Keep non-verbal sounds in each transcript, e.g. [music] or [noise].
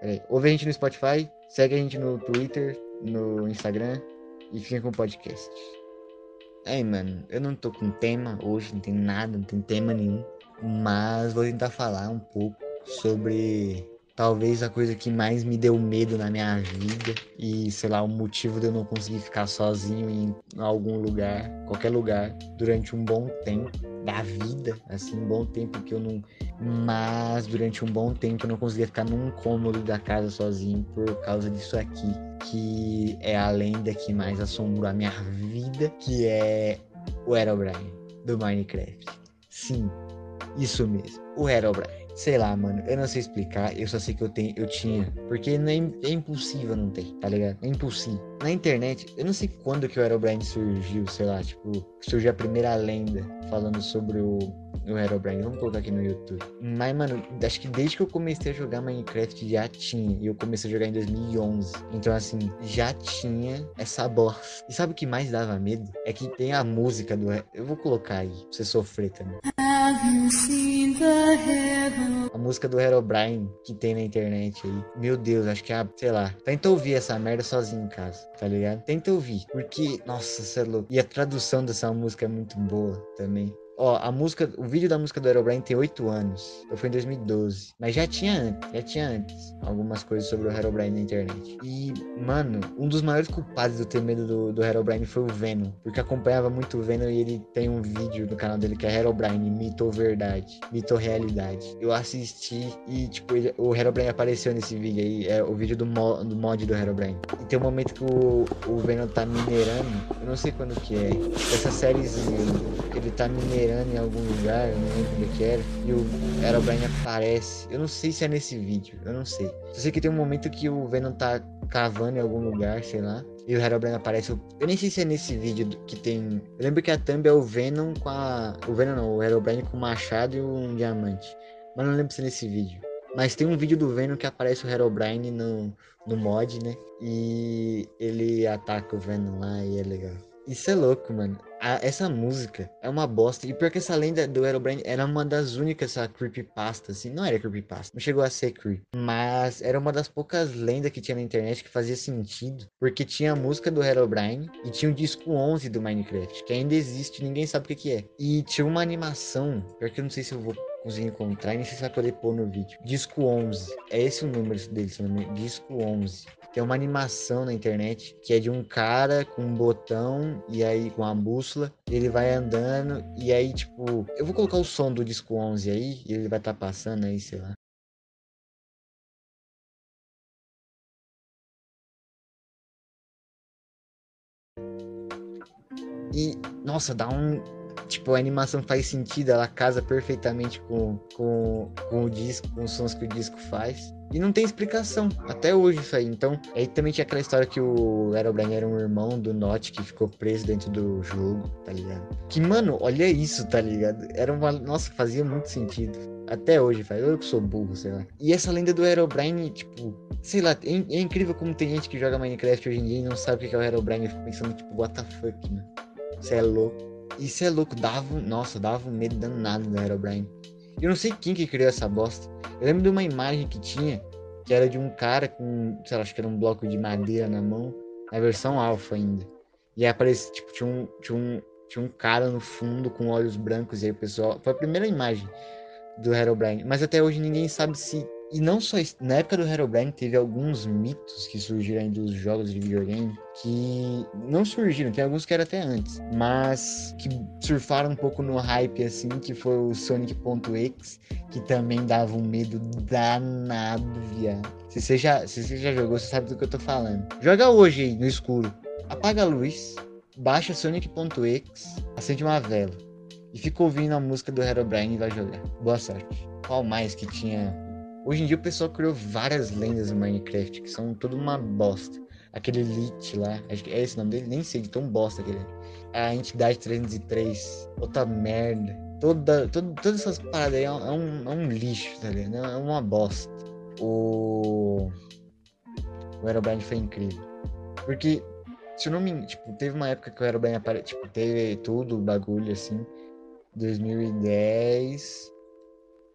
Peraí. Ouve a gente no Spotify, segue a gente no Twitter, no Instagram e fica com o podcast. Aí, mano, eu não tô com tema hoje, não tem nada, não tem tema nenhum. Mas vou tentar falar um pouco sobre talvez a coisa que mais me deu medo na minha vida e, sei lá, o motivo de eu não conseguir ficar sozinho em algum lugar, qualquer lugar, durante um bom tempo da vida, assim, um bom tempo que eu não. Mas durante um bom tempo eu não conseguia ficar num cômodo da casa sozinho por causa disso aqui, que é a lenda que mais assombrou a minha vida, que é o Herobrine do Minecraft. Sim, isso mesmo, o Herobrine. Sei lá, mano, eu não sei explicar, eu só sei que eu tenho, eu tinha. Porque é, é impossível não ter, tá ligado? É impossível. Na internet, eu não sei quando que o Herobrine surgiu, sei lá, tipo, surgiu a primeira lenda falando sobre o, o Herobrine. Vamos colocar aqui no YouTube. Mas, mano, acho que desde que eu comecei a jogar Minecraft já tinha. E eu comecei a jogar em 2011. Então, assim, já tinha essa bosta. E sabe o que mais dava medo? É que tem a música do. Eu vou colocar aí, pra você sofrer também. A música do Herobrine que tem na internet aí. Meu Deus, acho que é a. Sei lá. Tenta ouvir essa merda sozinho em casa, tá ligado? Tenta ouvir. Porque, nossa, você é louco. E a tradução dessa música é muito boa também. Ó, a música, o vídeo da música do Herobrine tem 8 anos. Eu fui em 2012. Mas já tinha antes, já tinha antes algumas coisas sobre o Herobrine na internet. E, mano, um dos maiores culpados eu ter medo do, do Herobrine foi o Venom. Porque acompanhava muito o Venom e ele tem um vídeo no canal dele que é Herobrine, mito ou verdade, mito ou realidade. Eu assisti e, tipo, ele, o Herobrine apareceu nesse vídeo aí. É o vídeo do, mo, do mod do Herobrine. E tem um momento que o, o Venom tá minerando. Eu não sei quando que é. Essa sériezinha, ele tá minerando em algum lugar, eu não lembro o que era, e o Herobrine aparece. Eu não sei se é nesse vídeo, eu não sei. Só sei que tem um momento que o Venom tá cavando em algum lugar, sei lá, e o Herobrine aparece. Eu nem sei se é nesse vídeo que tem. Eu lembro que a thumb é o Venom com a. O Venom não, o Herobrine com um machado e um diamante. Mas não lembro se é nesse vídeo. Mas tem um vídeo do Venom que aparece o Herobrine no, no mod, né? E ele ataca o Venom lá e é legal. Isso é louco, mano. A, essa música é uma bosta. E pior que essa lenda do Herobrine era uma das únicas, essa creepypasta, assim. Não era creepypasta, não chegou a ser creep. Mas era uma das poucas lendas que tinha na internet que fazia sentido. Porque tinha a música do Herobrine e tinha o disco 11 do Minecraft, que ainda existe, ninguém sabe o que, que é. E tinha uma animação, pior que eu não sei se eu vou conseguir encontrar e nem sei se vai poder pôr no vídeo. Disco 11. É esse o número dele, se não me engano. Disco 11 tem uma animação na internet que é de um cara com um botão e aí com a bússola, ele vai andando e aí tipo, eu vou colocar o som do disco 11 aí e ele vai estar tá passando aí, sei lá. E, nossa, dá um. Tipo, a animação faz sentido, ela casa perfeitamente com, com, com o disco, com os sons que o disco faz. E não tem explicação, até hoje isso aí. Então, aí também tinha aquela história que o Herobrine era um irmão do Notch que ficou preso dentro do jogo, tá ligado? Que, mano, olha isso, tá ligado? Era uma. Nossa, fazia muito sentido. Até hoje, faz. Eu que sou burro, sei lá. E essa lenda do Herobrine, tipo, sei lá, é, é, incrível como tem gente que joga Minecraft hoje em dia e não sabe o que é o Herobrine e pensando, tipo, what the fuck, mano. Você é louco. Isso é louco, dava. Nossa, dava um medo danado do Herobrine. Eu não sei quem que criou essa bosta. Eu lembro de uma imagem que tinha, que era de um cara com, sei lá, acho que era um bloco de madeira na mão, na versão alfa ainda. E aí aparecia, tipo, tinha um, tinha um, tinha um cara no fundo com olhos brancos, e aí o pessoal. Foi a primeira imagem do Herobrine. Mas até hoje ninguém sabe se e não só isso, na época do Herobrine teve alguns mitos que surgiram dos jogos de videogame que não surgiram, tem alguns que eram até antes, mas que surfaram um pouco no hype assim, que foi o Sonic.exe, que também dava um medo danado, viado. Se você já, se você já jogou, você sabe do que eu tô falando. Joga hoje aí, no escuro. Apaga a luz, baixa Sonic.exe, acende uma vela e fica ouvindo a música do Herobrine e vai jogar. Boa sorte. Qual mais que tinha Hoje em dia o pessoal criou várias lendas no Minecraft que são tudo uma bosta. Aquele Lich lá, acho que é esse nome dele, nem sei de tão bosta aquele. A entidade 303, outra merda. Toda, toda, todas essas paradas aí é um, é um lixo, tá ligado? É uma bosta. O. O Aerobrine foi incrível. Porque, se eu não me. Tipo, teve uma época que o Aerobrine apareceu. Tipo, teve tudo, o bagulho assim. 2010.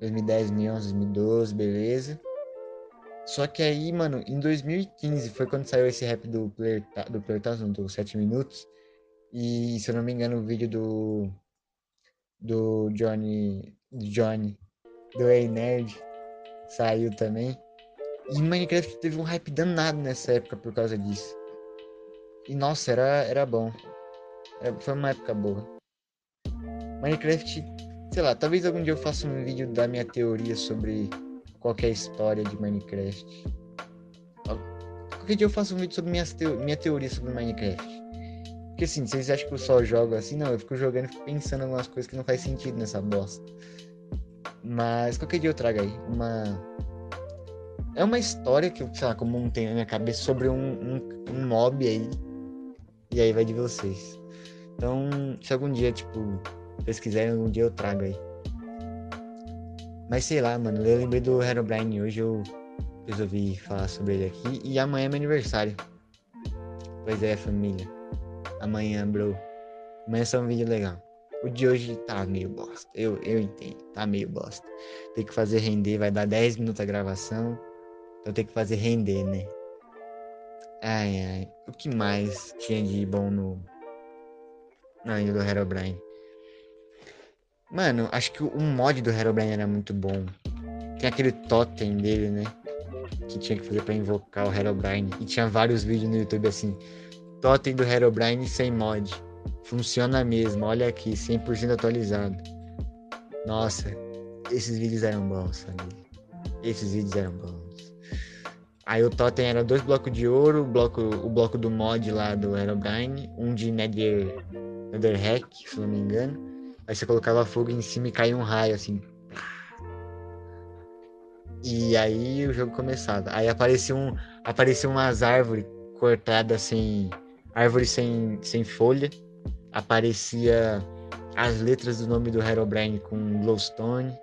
2010, 2011, 2012, beleza. Só que aí, mano, em 2015 foi quando saiu esse rap do Player, do Player Thousand, do 7 minutos. E, se eu não me engano, o vídeo do. Do Johnny. Do Johnny. Do Ei Nerd. Saiu também. E Minecraft teve um hype danado nessa época por causa disso. E nossa, era, era bom. Era, foi uma época boa. Minecraft, sei lá, talvez algum dia eu faça um vídeo da minha teoria sobre qualquer história de Minecraft. Qualquer dia eu faço um vídeo sobre minha, teo minha teoria sobre Minecraft. Porque assim, vocês acham que eu só jogo assim? Não, eu fico jogando e fico pensando em algumas coisas que não faz sentido nessa bosta. Mas qualquer dia eu trago aí uma. É uma história que eu, sei lá, como montei na minha cabeça sobre um, um, um mob aí. E aí vai de vocês. Então, se algum dia, tipo, vocês quiserem, algum dia eu trago aí. Mas sei lá, mano, eu lembrei do Herobrine hoje, eu resolvi falar sobre ele aqui. E amanhã é meu aniversário. Pois é, família. Amanhã, bro. Amanhã é só um vídeo legal. O de hoje tá meio bosta. Eu, eu entendo, tá meio bosta. Tem que fazer render, vai dar 10 minutos a gravação. Então tem que fazer render, né? Ai, ai. O que mais tinha de bom no. Na ilha do Herobrine? Mano, acho que o mod do Herobrine era muito bom. Tem aquele totem dele, né? Que tinha que fazer pra invocar o Herobrine. E tinha vários vídeos no YouTube assim. Totem do Herobrine sem mod. Funciona mesmo, olha aqui, 100% atualizado. Nossa, esses vídeos eram bons, família. Esses vídeos eram bons. Aí o totem era dois blocos de ouro, o bloco, o bloco do mod lá do Herobrine, um de Nether, Nether Hack, se não me engano Aí você colocava fogo em cima e caía um raio, assim. E aí o jogo começava. Aí apareciam, apareciam umas árvores cortadas sem. Árvores sem, sem folha. Aparecia as letras do nome do Herobrine com glowstone.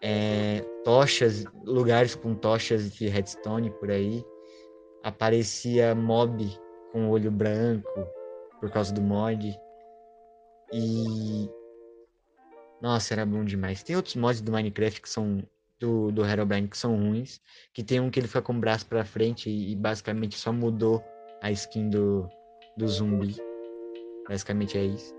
É, tochas, lugares com tochas de redstone por aí. Aparecia mob com olho branco por causa do mod. E. Nossa, era bom demais. Tem outros mods do Minecraft que são. Do, do Herobrine que são ruins. Que tem um que ele fica com o braço pra frente e, e basicamente só mudou a skin do, do zumbi. Basicamente é isso.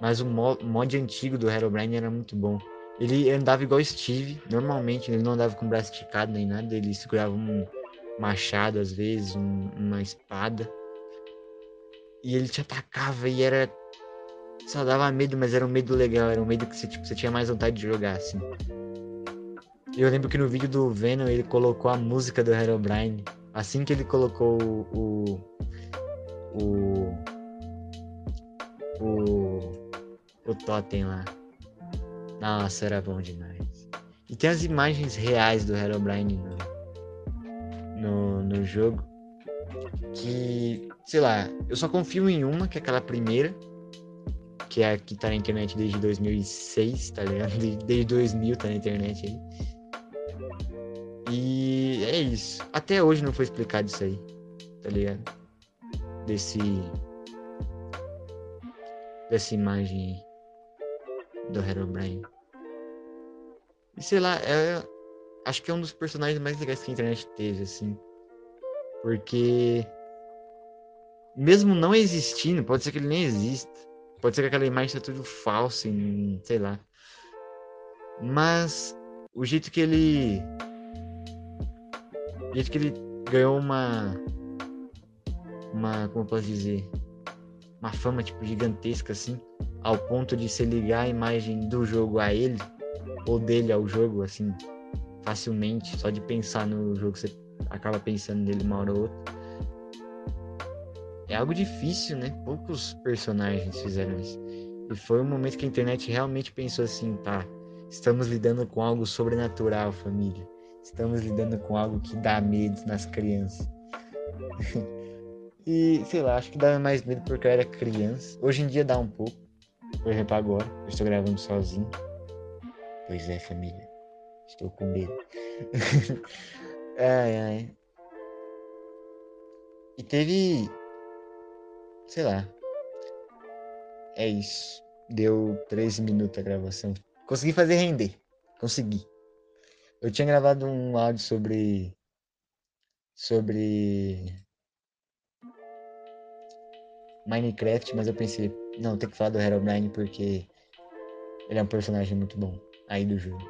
Mas o mod, mod antigo do Herobrine era muito bom. Ele andava igual Steve, normalmente, ele não andava com o braço esticado nem nada, ele segurava um machado às vezes, um, uma espada. E ele te atacava e era só dava medo, mas era um medo legal, era um medo que você, tipo, você tinha mais vontade de jogar, assim. Eu lembro que no vídeo do Venom ele colocou a música do Herobrine. Assim que ele colocou o. O. O. O Totem lá. Nossa, era bom demais. E tem as imagens reais do Herobrine no, no, no jogo. Que, sei lá, eu só confio em uma, que é aquela primeira que é que tá na internet desde 2006, tá ligado? Desde 2000 tá na internet aí. E é isso. Até hoje não foi explicado isso aí, tá ligado? Desse. Dessa imagem. Do Herobrine. E sei lá, é, acho que é um dos personagens mais legais que a internet teve, assim. Porque. Mesmo não existindo, pode ser que ele nem exista Pode ser que aquela imagem seja tudo falsa, sei lá. Mas o jeito que ele. O jeito que ele ganhou uma. Uma. Como eu posso dizer? Uma fama, tipo, gigantesca, assim. Ao ponto de se ligar a imagem do jogo a ele. Ou dele ao jogo, assim. Facilmente. Só de pensar no jogo, você acaba pensando nele uma hora ou outra é algo difícil, né? Poucos personagens fizeram isso. E foi um momento que a internet realmente pensou assim, tá, estamos lidando com algo sobrenatural, família. Estamos lidando com algo que dá medo nas crianças. [laughs] e, sei lá, acho que dava mais medo porque eu era criança. Hoje em dia dá um pouco. Por exemplo, agora, eu estou gravando sozinho. Pois é, família. Estou com medo. [laughs] ai, ai. E teve sei lá. É isso. Deu 13 minutos a gravação. Consegui fazer render. Consegui. Eu tinha gravado um áudio sobre. Sobre. Minecraft, mas eu pensei, não, tem que falar do Herobrine porque ele é um personagem muito bom aí do jogo.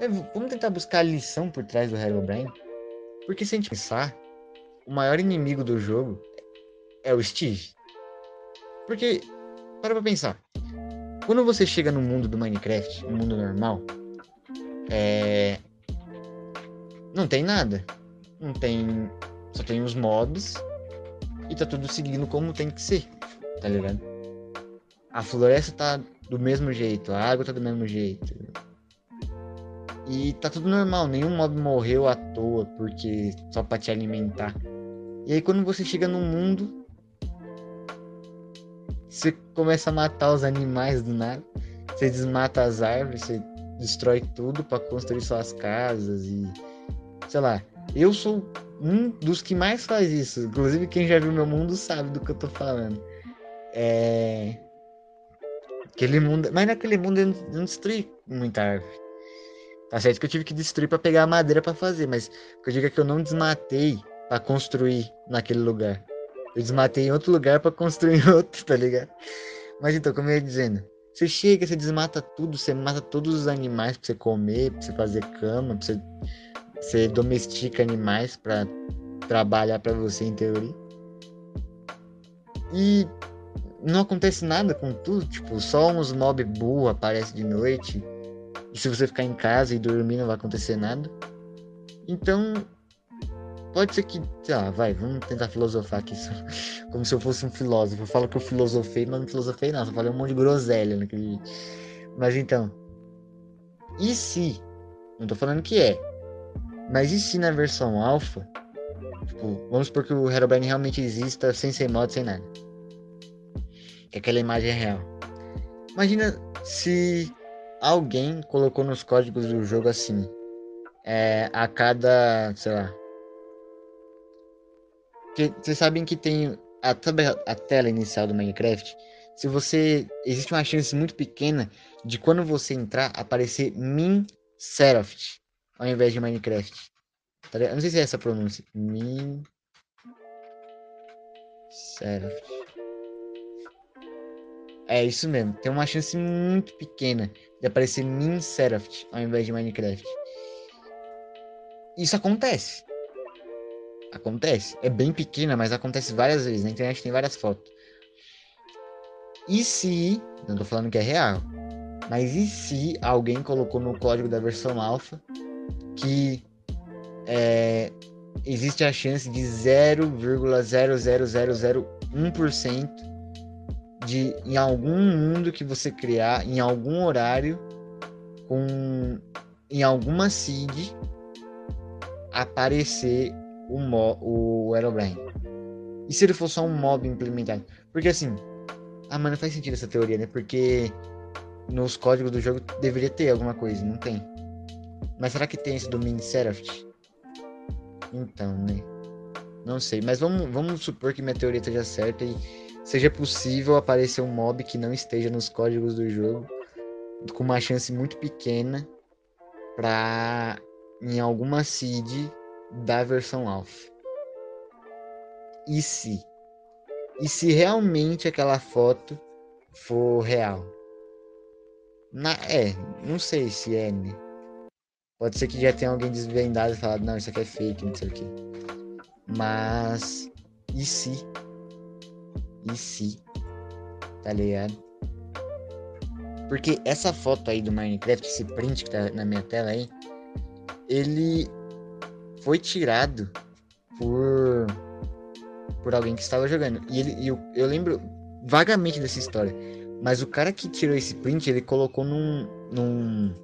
É, vamos tentar buscar a lição por trás do Herobrine. Porque se a gente pensar, o maior inimigo do jogo é o Steve. Porque, para pra pensar. Quando você chega no mundo do Minecraft, no mundo normal, é. Não tem nada. Não tem. Só tem os mobs. E tá tudo seguindo como tem que ser. Tá ligado? A floresta tá do mesmo jeito, a água tá do mesmo jeito. E tá tudo normal, nenhum mob morreu à toa porque só pra te alimentar. E aí quando você chega no mundo, você começa a matar os animais do nada. Você desmata as árvores, você destrói tudo para construir suas casas e sei lá. Eu sou um dos que mais faz isso. Inclusive quem já viu meu mundo sabe do que eu tô falando. É Aquele mundo. Mas naquele mundo eu não destruí muita árvore. Tá certo que eu tive que destruir para pegar a madeira para fazer, mas o que eu digo é que eu não desmatei para construir naquele lugar. Eu desmatei em outro lugar para construir [laughs] outro, tá ligado? Mas então, como eu ia dizendo, você chega, você desmata tudo, você mata todos os animais pra você comer, pra você fazer cama, pra você, você domestica animais para trabalhar para você em teoria. E não acontece nada com tudo, tipo, só uns mob burro aparece de noite. E se você ficar em casa e dormir não vai acontecer nada. Então, pode ser que, sei lá, vai, vamos tentar filosofar aqui, como se eu fosse um filósofo. Eu falo que eu filosofei, mas não filosofei não, só falei um monte de groselha naquele Mas então, e se, não tô falando que é, mas e se na versão alpha, tipo, vamos supor que o Herobrine realmente exista sem ser mod, sem nada que aquela imagem é real. Imagina se alguém colocou nos códigos do jogo assim, é, a cada, sei lá, vocês sabem que tem a, a tela inicial do Minecraft. Se você existe uma chance muito pequena de quando você entrar aparecer Min Seraph ao invés de Minecraft. Tá não sei se é essa a pronúncia. Min Seraph. É isso mesmo. Tem uma chance muito pequena de aparecer Min Seraph ao invés de Minecraft. Isso acontece. Acontece. É bem pequena, mas acontece várias vezes. Na internet tem várias fotos. E se. Não tô falando que é real. Mas e se alguém colocou no código da versão alfa que é, existe a chance de 0,00001% de em algum mundo que você criar, em algum horário, com em alguma seed aparecer o, mo, o Herobrine. E se ele for só um mob implementado? Porque assim, ah, mano, faz sentido essa teoria, né? Porque nos códigos do jogo deveria ter alguma coisa, não tem. Mas será que tem esse do Min Seraph? Então, né? Não sei, mas vamos, vamos supor que minha teoria esteja certa e seja possível aparecer um mob que não esteja nos códigos do jogo, com uma chance muito pequena para em alguma seed da versão alpha. E se? E se realmente aquela foto for real? Na, é, não sei se é, né? Pode ser que já tenha alguém desvendado e falado, não, isso aqui é fake, não sei o que. Mas, e se e se, tá ligado? Porque essa foto aí do Minecraft, esse print que tá na minha tela aí, ele foi tirado por por alguém que estava jogando. E ele, eu, eu lembro vagamente dessa história. Mas o cara que tirou esse print, ele colocou num. num...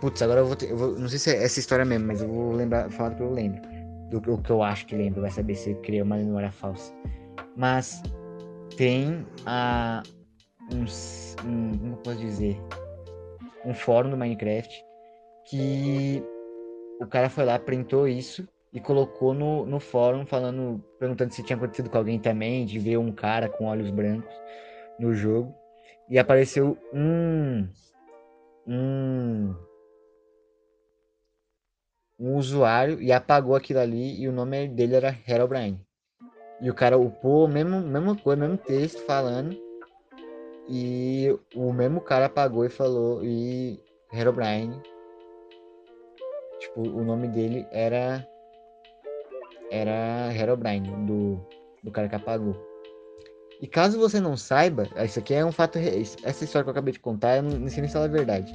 Putz, agora eu vou, ter, eu vou, Não sei se é essa história mesmo, mas eu vou lembrar, falar do que eu lembro. Do, do que eu acho que lembro, vai saber se criou uma memória falsa. Mas tem a um, um, como posso dizer, um fórum do Minecraft que o cara foi lá, printou isso e colocou no, no fórum falando, perguntando se tinha acontecido com alguém também, de ver um cara com olhos brancos no jogo. E apareceu um um, um usuário e apagou aquilo ali e o nome dele era Herobrine. E o cara upou mesmo, mesma coisa, mesmo texto falando. E o mesmo cara apagou e falou e Herobrine. Tipo, o nome dele era era Herobrine, do, do cara que apagou. E caso você não saiba, isso aqui é um fato. Essa história que eu acabei de contar, eu não sei nem se ela é verdade.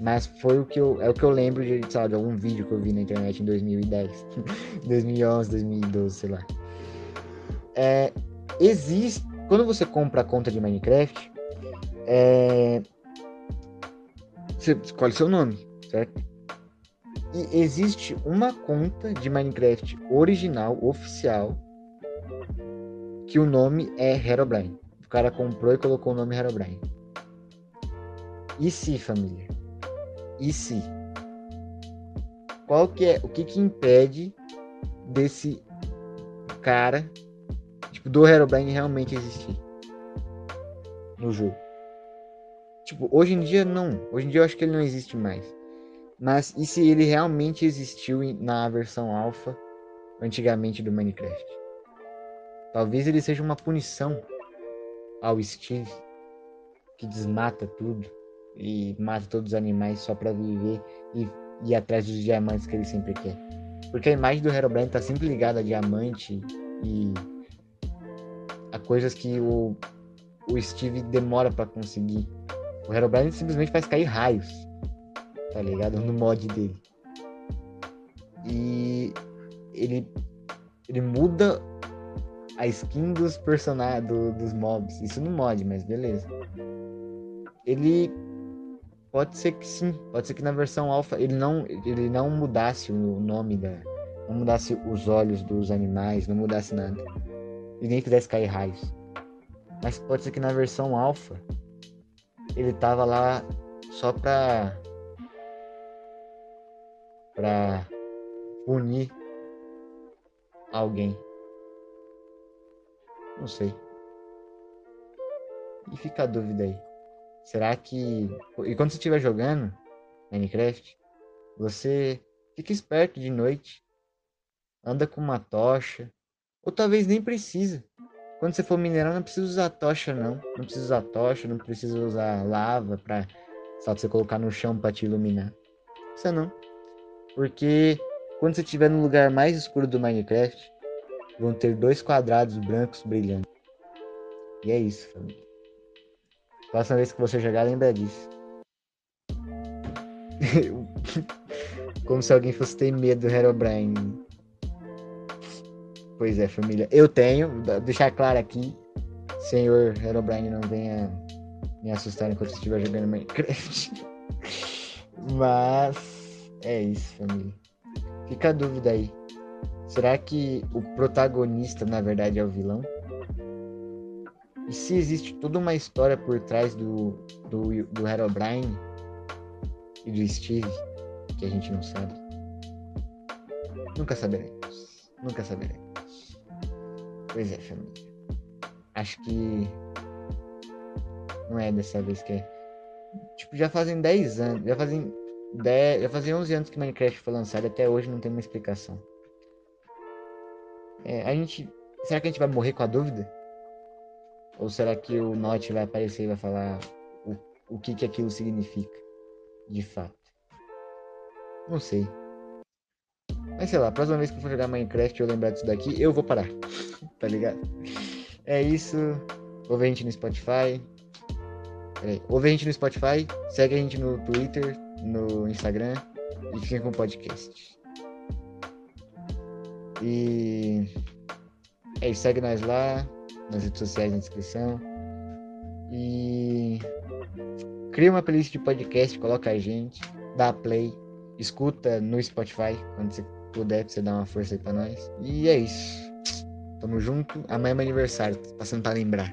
Mas foi o que eu, é o que eu lembro de, de algum vídeo que eu vi na internet em 2010, 2011, 2012, sei lá. É, existe. Quando você compra a conta de Minecraft, é, você escolhe seu nome, certo? E existe uma conta de Minecraft original, oficial, que o nome é Herobrine. O cara comprou e colocou o nome Herobrine. E se, família? E se? Qual que é, o que que impede desse cara, tipo, do Herobrine realmente existir no jogo? Tipo, hoje em dia não. Hoje em dia eu acho que ele não existe mais. Mas e se ele realmente existiu na versão alfa antigamente do Minecraft? Talvez ele seja uma punição ao Steve, que desmata tudo e mata todos os animais só para viver e ir atrás dos diamantes que ele sempre quer. Porque a imagem do Herobrine tá sempre ligada a diamante e a coisas que o, o Steve demora para conseguir. O Herobrine simplesmente faz cair raios, tá ligado? No mod dele. E ele, ele muda a skin dos personagens, do, dos mobs. Isso no mod, mas beleza. Ele pode ser que sim, pode ser que na versão alfa ele não ele não mudasse o nome da, não mudasse os olhos dos animais, não mudasse nada. E nem fizesse cair raios. Mas pode ser que na versão alfa ele tava lá só pra pra punir alguém. Não sei. E fica a dúvida aí. Será que. E quando você estiver jogando Minecraft, você fica esperto de noite. Anda com uma tocha. Ou talvez nem precisa. Quando você for minerar, não precisa usar tocha, não. Não precisa usar tocha, não precisa usar lava pra, só pra você colocar no chão para te iluminar. Isso não. Porque quando você estiver no lugar mais escuro do Minecraft, vão ter dois quadrados brancos brilhando. E é isso, família. Próxima vez que você jogar, lembra disso. [laughs] Como se alguém fosse ter medo do Herobrine. Pois é, família. Eu tenho, deixar claro aqui. Senhor Herobrine não venha me assustar enquanto estiver jogando Minecraft. [laughs] Mas é isso, família. Fica a dúvida aí. Será que o protagonista, na verdade, é o vilão? E se existe toda uma história por trás do, do, do Herobrine e do Steve, que a gente não sabe? Nunca saberemos. Nunca saberemos. Pois é, família. Acho que não é dessa vez que é. Tipo, já fazem 10 anos. Já fazem 10, já fazem 11 anos que Minecraft foi lançado até hoje não tem uma explicação. É, a gente. Será que a gente vai morrer com a dúvida? Ou será que o Note vai aparecer e vai falar o, o que, que aquilo significa? De fato. Não sei. Mas sei lá, a próxima vez que eu for jogar Minecraft e eu lembrar disso daqui, eu vou parar. [laughs] tá ligado? É isso. Ouve a gente no Spotify. Peraí. Ouve a gente no Spotify. Segue a gente no Twitter, no Instagram. E fica com o podcast. E é segue nós lá, nas redes sociais na descrição. E cria uma playlist de podcast, coloca a gente, dá play, escuta no Spotify quando você puder, pra você dar uma força aí pra nós. E é isso. Tamo junto. Amanhã é meu aniversário, passando pra lembrar.